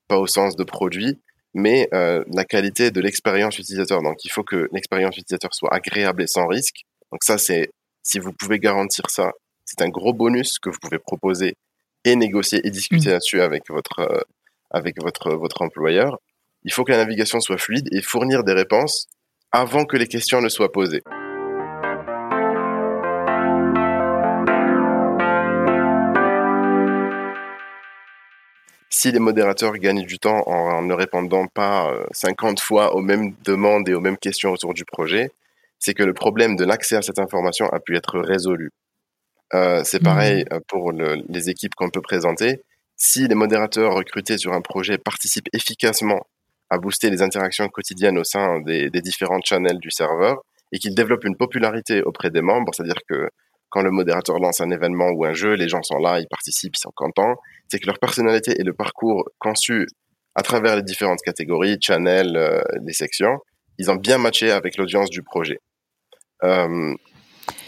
pas au sens de produit, mais euh, la qualité de l'expérience utilisateur. Donc il faut que l'expérience utilisateur soit agréable et sans risque. Donc ça c'est si vous pouvez garantir ça, c'est un gros bonus que vous pouvez proposer et négocier et discuter mmh. là-dessus avec votre euh, avec votre votre employeur. Il faut que la navigation soit fluide et fournir des réponses avant que les questions ne soient posées. si les modérateurs gagnent du temps en, ne répondant pas 50 euh, fois aux mêmes demandes et aux mêmes questions autour du projet, c'est que le problème de l'accès à cette information a pu être résolu. Euh, c'est mmh. pareil euh, pour les équipes qu'on peut présenter. Si les modérateurs recrutés sur un projet participent efficacement à booster les interactions quotidiennes au sein des, des différents channels du serveur et qu'ils développent une popularité auprès des membres, c'est-à-dire que quand le modérateur lance un événement ou un jeu, les gens sont là, ils participent, ils sont contents. C'est que leur personnalité et le parcours conçu à travers les différentes catégories, channels, euh, les sections, ils ont bien matché avec l'audience du projet. Euh,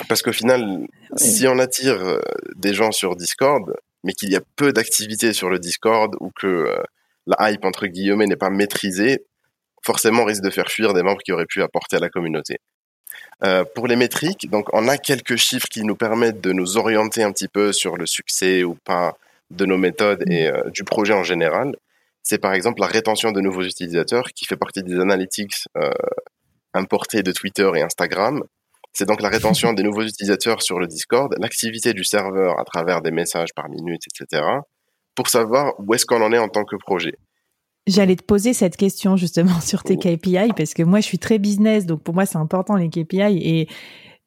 parce qu'au final, si on attire euh, des gens sur Discord, mais qu'il y a peu d'activité sur le Discord ou que la hype entre guillemets n'est pas maîtrisée, forcément on risque de faire fuir des membres qui auraient pu apporter à la communauté. Euh, pour les métriques, donc on a quelques chiffres qui nous permettent de nous orienter un petit peu sur le succès ou pas de nos méthodes et euh, du projet en général. C'est par exemple la rétention de nouveaux utilisateurs qui fait partie des analytics importés de Twitter et Instagram. C'est donc la rétention <laughs> des nouveaux utilisateurs sur le Discord, l'activité du serveur à travers des messages par minute, etc. pour savoir où est-ce qu'on en est en tant que projet. J'allais te poser cette question justement sur tes KPI parce que moi je suis très business donc pour moi c'est important les KPI et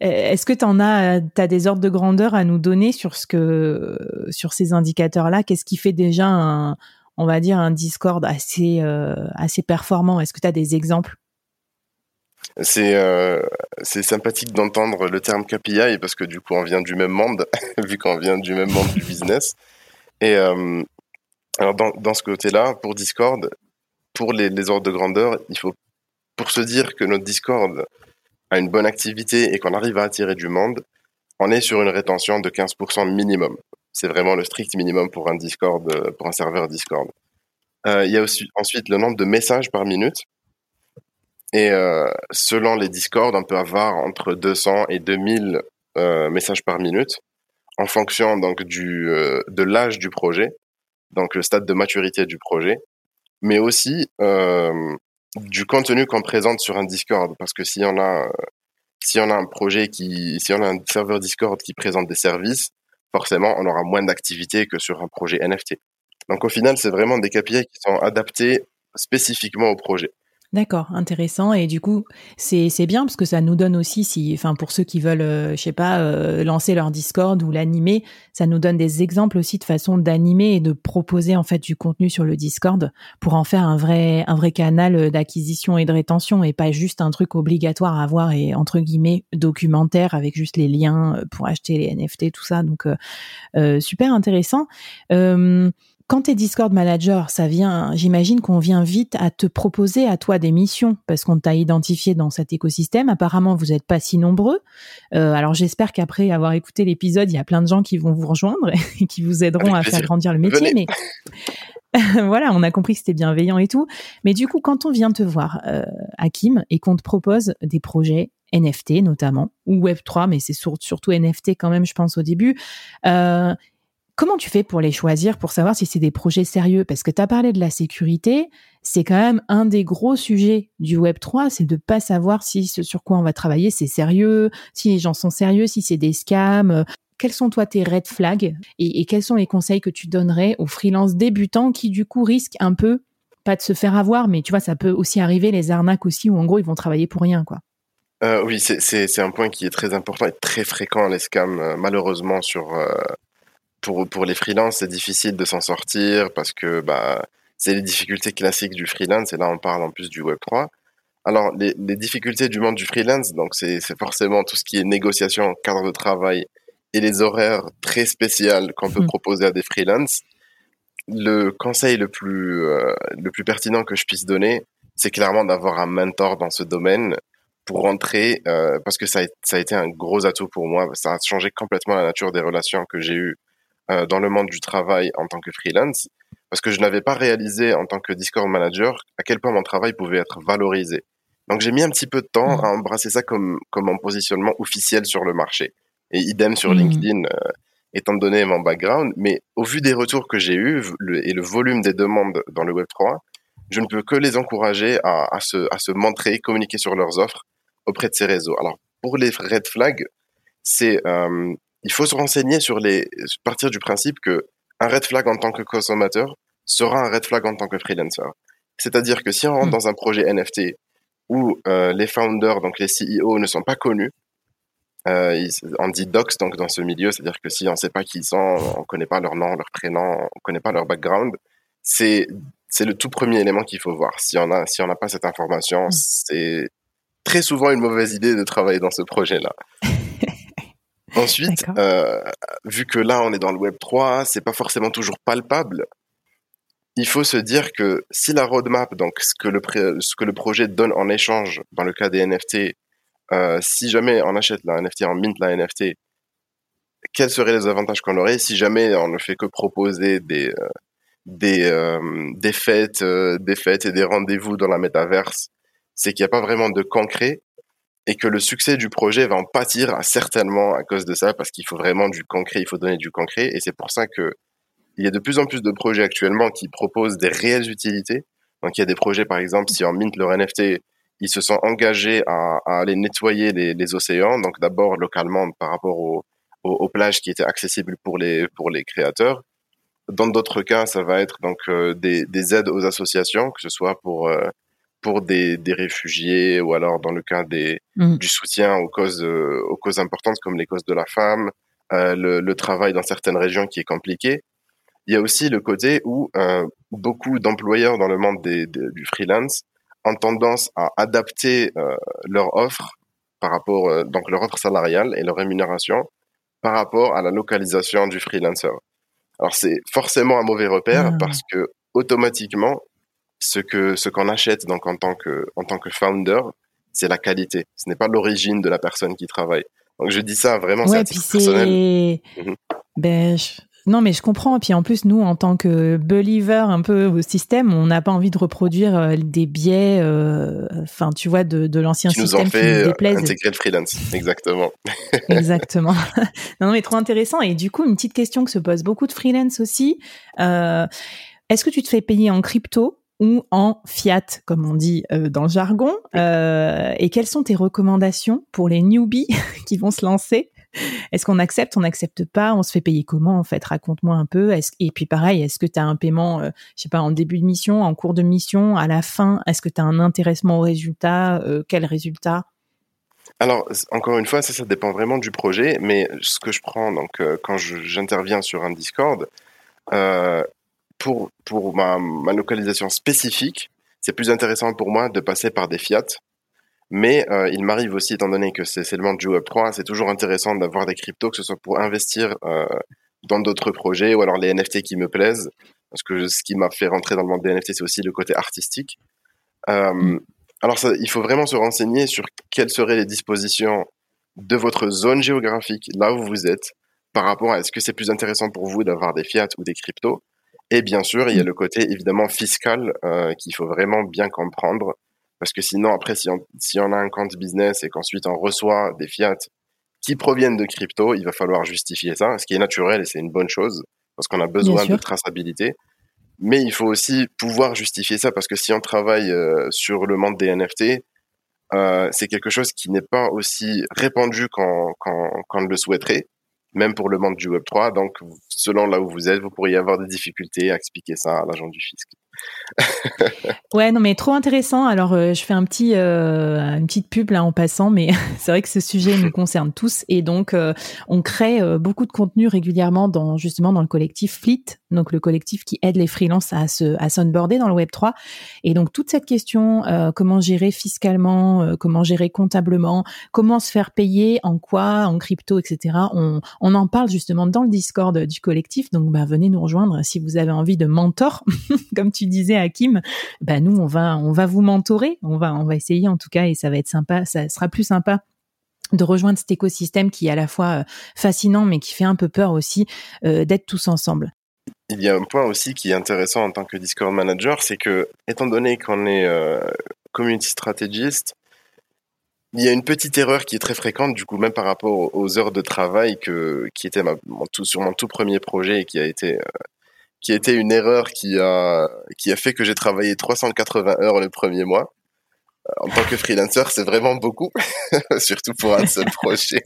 euh, est-ce que tu en as as des ordres de grandeur à nous donner sur ce que sur ces indicateurs là qu'est-ce qui fait déjà un on va dire un Discord assez euh, assez performant? Est-ce que tu as des exemples? C'est euh, c'est sympathique d'entendre le terme KPI parce que du coup on vient du même monde <laughs> vu qu'on vient du même monde du business et alors dans, dans ce côté-là, pour Discord, pour les, ordres de grandeur, il faut, pour se dire que notre Discord a une bonne activité et qu'on arrive à attirer du monde, on est sur une rétention de 15% minimum. C'est vraiment le strict minimum pour un Discord, euh, pour un serveur Discord. Euh, il y a aussi ensuite le nombre de messages par minute. Et euh, selon les Discords, on peut avoir entre 200 et 2000 euh, messages par minute en fonction donc du euh, de l'âge du projet donc le stade de maturité du projet, mais aussi du contenu qu'on présente sur un Discord, parce que si on a si on a un projet qui, si on a un serveur Discord qui présente des services, forcément on aura moins d'activité que sur un projet NFT. Donc au final, c'est vraiment des KPI qui sont adaptés spécifiquement au projet. D'accord, intéressant. Et du coup, c'est c'est bien parce que ça nous donne aussi, si, enfin pour ceux qui veulent, euh, je sais pas, euh, lancer leur Discord ou l'animer, ça nous donne des exemples aussi de façon d'animer et de proposer en fait du contenu sur le Discord pour en faire un vrai un vrai canal d'acquisition et de rétention et pas juste un truc obligatoire à avoir et entre guillemets documentaire avec juste les liens pour acheter les NFT, tout ça. Donc euh, super intéressant. Quand tu es Discord manager, ça vient, j'imagine qu'on vient vite à te proposer à toi des missions parce qu'on t'a identifié dans cet écosystème. Apparemment, vous n'êtes pas si nombreux. Euh, alors j'espère qu'après avoir écouté l'épisode, il y a plein de gens qui vont vous rejoindre <laughs> et qui vous aideront à faire grandir le métier. Mais <laughs> voilà, on a compris que c'était bienveillant et tout. Mais du coup, quand on vient te voir, euh, Hakim, et qu'on te propose des projets NFT notamment, ou Web3, mais c'est surtout NFT quand même, je pense, au début. Euh, Comment tu fais pour les choisir, pour savoir si c'est des projets sérieux? Parce que tu as parlé de la sécurité, c'est quand même un des gros sujets du Web 3, c'est de pas savoir si ce sur quoi on va travailler c'est sérieux, si les gens sont sérieux, si c'est des scams. quels sont toi tes red flags? Et, quels sont les conseils que tu donnerais aux freelances débutants qui du coup risquent un peu pas de se faire avoir, mais tu vois, ça peut aussi arriver les arnaques aussi où en gros ils vont travailler pour rien, quoi. Euh, oui, c'est un point qui est très important et très fréquent les scams. Euh, malheureusement, sur euh, pour pour les freelances, c'est difficile de s'en sortir parce que bah c'est les difficultés classiques du freelance et là on parle en plus du Web 3. Alors les, les difficultés du monde du freelance, donc c'est forcément tout ce qui est négociation, cadre de travail et les horaires très spéciaux qu'on peut mmh. proposer à des freelances. Le conseil le plus le plus pertinent que je puisse donner, c'est clairement d'avoir un mentor dans ce domaine pour rentrer euh, parce que ça a, ça a été un gros atout pour moi. Ça a changé complètement la nature des relations que j'ai eues euh, dans le monde du travail en tant que freelance parce que je n'avais pas réalisé en tant que Discord manager à quel point mon travail pouvait être valorisé. Donc j'ai mis un petit peu de temps mmh. à embrasser ça comme comme un positionnement officiel sur le marché et idem sur mmh. LinkedIn euh, étant donné mon background. Mais au vu des retours que j'ai eus et le volume des demandes dans le Web 3, je ne peux que les encourager à, à, se, à se montrer, communiquer sur leurs offres auprès de ces réseaux. Alors, pour les red flags, c'est euh, il faut se renseigner sur les partir du principe que un red flag en tant que consommateur sera un red flag en tant que freelancer. C'est-à-dire que si on rentre hmm. dans un projet NFT où euh, les founders, donc les CEO, ne sont pas connus, euh, on dit docs donc dans ce milieu, c'est-à-dire que si on ne sait pas qui ils sont, on ne connaît pas leur nom, leur prénom, on ne connaît pas leur background, c'est c'est le tout premier élément qu'il faut voir. Si on a si on n'a pas cette information, hmm. c'est très souvent une mauvaise idée de travailler dans ce projet-là. <laughs> Ensuite, euh, vu que là on est dans le Web 3, c'est pas forcément toujours palpable. Il faut se dire que si la roadmap, donc ce que le, ce que le projet donne en échange, dans le cas des NFT, euh, si jamais on achète la NFT, en mint la NFT, quels seraient les avantages qu'on aurait si jamais on ne fait que proposer des euh, des, des fêtes, des fêtes et des rendez-vous dans la métaverse? C'est qu'il n'y a pas vraiment de concret et que le succès du projet va en pâtir certainement à cause de ça, parce qu'il faut vraiment du concret, il faut donner du concret, et c'est pour ça que il y a de plus en plus de projets actuellement qui proposent des réelles utilités. Donc il y a des projets, par exemple, si en mint leur NFT, ils se sont engagés à, aller nettoyer les, océans, donc d'abord localement par rapport aux, plages qui étaient accessibles pour les pour les créateurs. Dans d'autres cas, ça va être donc euh, des, aides aux associations, que ce soit pour euh, pour des, des, réfugiés ou alors dans le cas des, mmh. du soutien aux causes, euh, aux causes importantes comme les causes de la femme, euh, le, le, travail dans certaines régions qui est compliqué. Il y a aussi le côté où euh, beaucoup d'employeurs dans le monde des, du freelance ont tendance à adapter euh, leur offre par rapport, euh, donc leur offre salariale et leur rémunération par rapport à la localisation du freelancer. Alors c'est forcément un mauvais repère ah. parce que automatiquement ce que ce qu'on achète donc en tant que en tant que founder, c'est la qualité. Ce n'est pas l'origine de la personne qui travaille. Donc je dis ça vraiment ouais, c'est personnel. Mhm. Ben, non mais je comprends. Et puis en plus nous en tant que believer un peu au système, on n'a pas envie de reproduire euh, des biais. Euh, enfin tu vois de, de l'ancien système nous qui nous euh, déplaise. Intégrer le freelance, exactement. <laughs> exactement. non, non mais trop intéressant. Et du coup une petite question que se pose beaucoup de freelance aussi. Euh, est-ce que tu te fais payer en crypto? Ou en fiat, comme on dit euh, dans le jargon. Euh, et quelles sont tes recommandations pour les newbies <laughs> qui vont se lancer? Est-ce qu'on accepte, on n'accepte pas? On se fait payer comment en fait? Raconte-moi un peu. Et puis pareil, est-ce que tu as un paiement, euh, je sais pas, en début de mission, en cours de mission, à la fin? Est-ce que tu as un intéressement au résultat? Quel résultat? Alors, encore une fois, ça, ça dépend vraiment du projet, mais ce que je prends, donc, quand j'interviens sur un Discord, euh, pour, ma, localisation spécifique, c'est plus intéressant pour moi de passer par des Fiat. Mais euh, il m'arrive aussi, étant donné que c'est le monde du Web3, c'est toujours intéressant d'avoir des cryptos, que ce soit pour investir euh, dans d'autres projets ou alors les NFT qui me plaisent. Parce que ce qui m'a fait rentrer dans le monde des NFT, c'est aussi le côté artistique. Euh, alors, il faut vraiment se renseigner sur quelles seraient les dispositions de votre zone géographique, là où vous êtes, par rapport à est-ce que c'est plus intéressant pour vous d'avoir des fiat ou des cryptos. Et bien sûr, il y a mm. le côté évidemment fiscal euh, qu'il faut vraiment bien comprendre. Parce que sinon, après, si on, si on a un compte business et qu'ensuite on reçoit des fiat qui proviennent de crypto, il va falloir justifier ça, ce qui est naturel et c'est une bonne chose parce qu'on a besoin de traçabilité. Mais il faut aussi pouvoir justifier ça parce que si on travaille euh, sur le monde des NFT, euh, c'est quelque chose qui n'est pas aussi répandu qu'on le souhaiterait. Même pour le monde du Web 3. Donc, selon là où vous êtes, vous pourriez avoir des difficultés à expliquer ça à l'agent du fisc. Ouais, non, mais trop intéressant. Alors, euh, je fais euh, une petite pub là en passant, mais <laughs> c'est vrai que ce sujet nous concerne tous et donc euh, on crée beaucoup de contenu régulièrement dans justement dans le collectif Fleet, donc le collectif qui aide les freelances à se à s'onboarder dans le Web 3. Et donc toute cette question, comment gérer fiscalement, comment gérer comptablement, comment se faire payer, en quoi, en crypto, etc. On, on en parle justement dans le Discord du collectif. Donc, bah, venez nous rejoindre si vous avez envie de mentor, <laughs> comme tu disais Hakim, bah nous on va on va vous mentorer, on va on va essayer en tout cas et ça va être sympa, ça sera plus sympa de rejoindre cet écosystème qui est à la fois euh, fascinant mais qui fait un peu peur aussi euh, d'être tous ensemble. Il y a un point aussi qui est intéressant en tant que Discord manager, c'est que étant donné qu'on est euh, community strategist, il y a une petite erreur qui est très fréquente, du coup, même par rapport aux heures de travail que, qui était sur mon tout premier projet et qui a été qui était une erreur qui a, qui a fait que j'ai travaillé 380 heures le premier mois. Euh, en tant que freelancer, c'est vraiment beaucoup, <laughs> surtout pour un seul projet.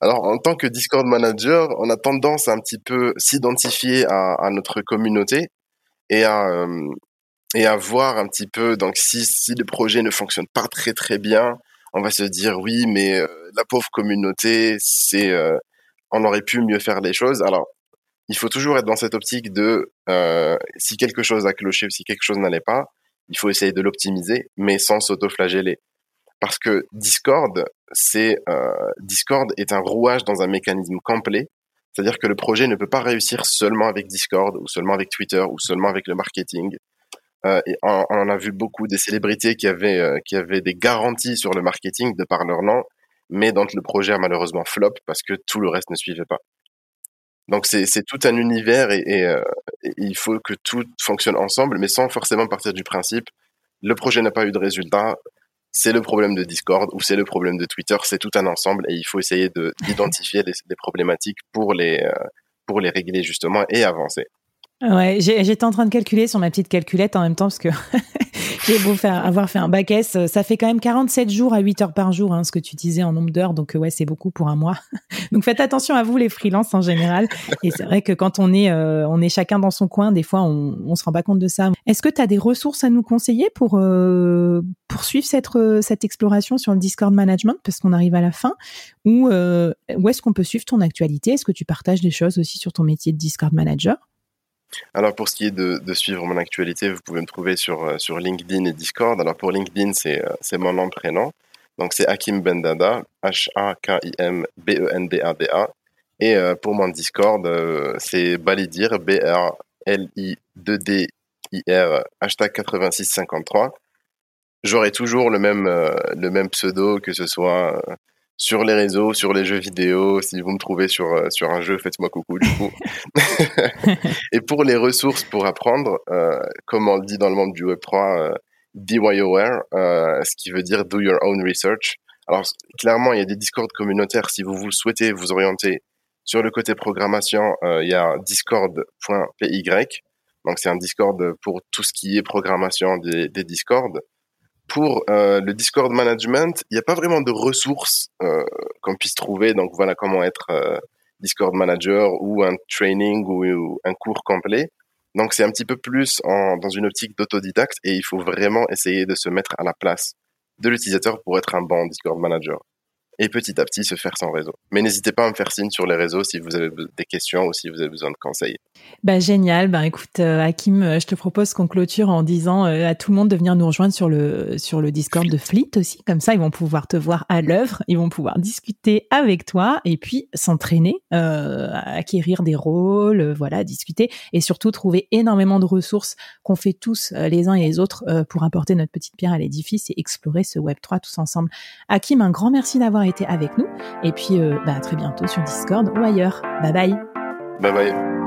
Alors, en tant que Discord manager, on a tendance à un petit peu s'identifier à, à, notre communauté et à, euh, et à voir un petit peu, donc si, si le projet ne fonctionne pas très très bien, on va se dire oui, mais euh, la pauvre communauté, c'est, on aurait pu mieux faire les choses. Alors, il faut toujours être dans cette optique de euh, si quelque chose a cloché ou si quelque chose n'allait pas, il faut essayer de l'optimiser, mais sans s'auto-flageller. Parce que euh, Discord est un rouage dans un mécanisme complet. C'est-à-dire que le projet ne peut pas réussir seulement avec Discord ou seulement avec Twitter ou seulement avec le marketing. Euh, on, on, a vu beaucoup des célébrités qui avaient qui avaient des garanties sur le marketing de par leur nom, mais dont le projet a malheureusement flop parce que tout le reste ne suivait pas. Donc c'est tout un univers et, euh, et, il faut que tout fonctionne ensemble, mais sans forcément partir du principe le projet n'a pas eu de résultat, c'est le problème de Discord ou c'est le problème de Twitter, c'est tout un ensemble et il faut essayer d'identifier les, les, problématiques pour les, euh, pour les régler justement et avancer. Ouais, j'étais en train de calculer sur ma petite calculette en même temps parce que <laughs> j'ai beau faire, avoir fait un bac S, ça fait quand même 47 jours à 8 heures par jour, hein, ce que tu disais en nombre d'heures. Donc ouais, c'est beaucoup pour un mois. <laughs> donc faites attention à vous les freelances en général. Et c'est vrai que quand on est, euh, on est chacun dans son coin, des fois on, on se rend pas compte de ça. Est-ce que tu as des ressources à nous conseiller pour euh, poursuivre cette euh, cette exploration sur le Discord management? Parce qu'on arrive à la fin ou euh, où est-ce qu'on peut suivre ton actualité? Est-ce que tu partages des choses aussi sur ton métier de Discord manager? Alors pour ce qui est de, suivre mon actualité, vous pouvez me trouver sur, euh, LinkedIn et Discord. Alors pour LinkedIn, c'est euh, mon nom, prénom. Donc c'est Hakim Bendada, H-A-K-I-M-B-E-N-D-A-D-A. Et euh, pour mon Discord, c'est Balidir, B-R-L-I-2-D-I-R, hashtag 8653. J'aurai toujours le même, le même pseudo, que ce soit sur les réseaux, sur les jeux vidéo. Si vous me trouvez sur, euh, sur un jeu, faites-moi coucou du coup. <laughs> <laughs> et pour les ressources pour apprendre, euh, comme on le dit dans le monde du Web3, euh, DYOR, euh, ce qui veut dire Do Your Own Research. Alors clairement, il y a des discords communautaires. Si vous vous le souhaitez vous orienter sur le côté programmation, euh, il y a discord.py. Donc c'est un Discord pour tout ce qui est programmation des, des Discords pour euh, le Discord management, il n'y a pas vraiment de ressources euh, qu'on puisse trouver. Donc voilà comment être euh, Discord manager ou un training ou, un cours complet. Donc c'est un petit peu plus en, dans une optique d'autodidacte et il faut vraiment essayer de se mettre à la place de l'utilisateur pour être un bon Discord manager et petit à petit se faire son réseau. Mais n'hésitez pas à me faire signe sur les réseaux si vous avez des questions ou si vous avez besoin de conseils. Bah, génial. Bah, écoute, euh, Hakim, euh, je te propose qu'on clôture en disant euh, à tout le monde de venir nous rejoindre sur le, sur le Discord de Fleet aussi. Comme ça, ils vont pouvoir te voir à l'œuvre, ils vont pouvoir discuter avec toi et puis s'entraîner, euh, acquérir des rôles, voilà, discuter et surtout trouver énormément de ressources qu'on fait tous les uns et les autres pour apporter notre petite pierre à l'édifice et explorer ce Web3 tous ensemble. Hakim, un grand merci d'avoir avec nous. Et puis, euh, bah, à très bientôt sur Discord ou ailleurs. Bye bye. Bye bye.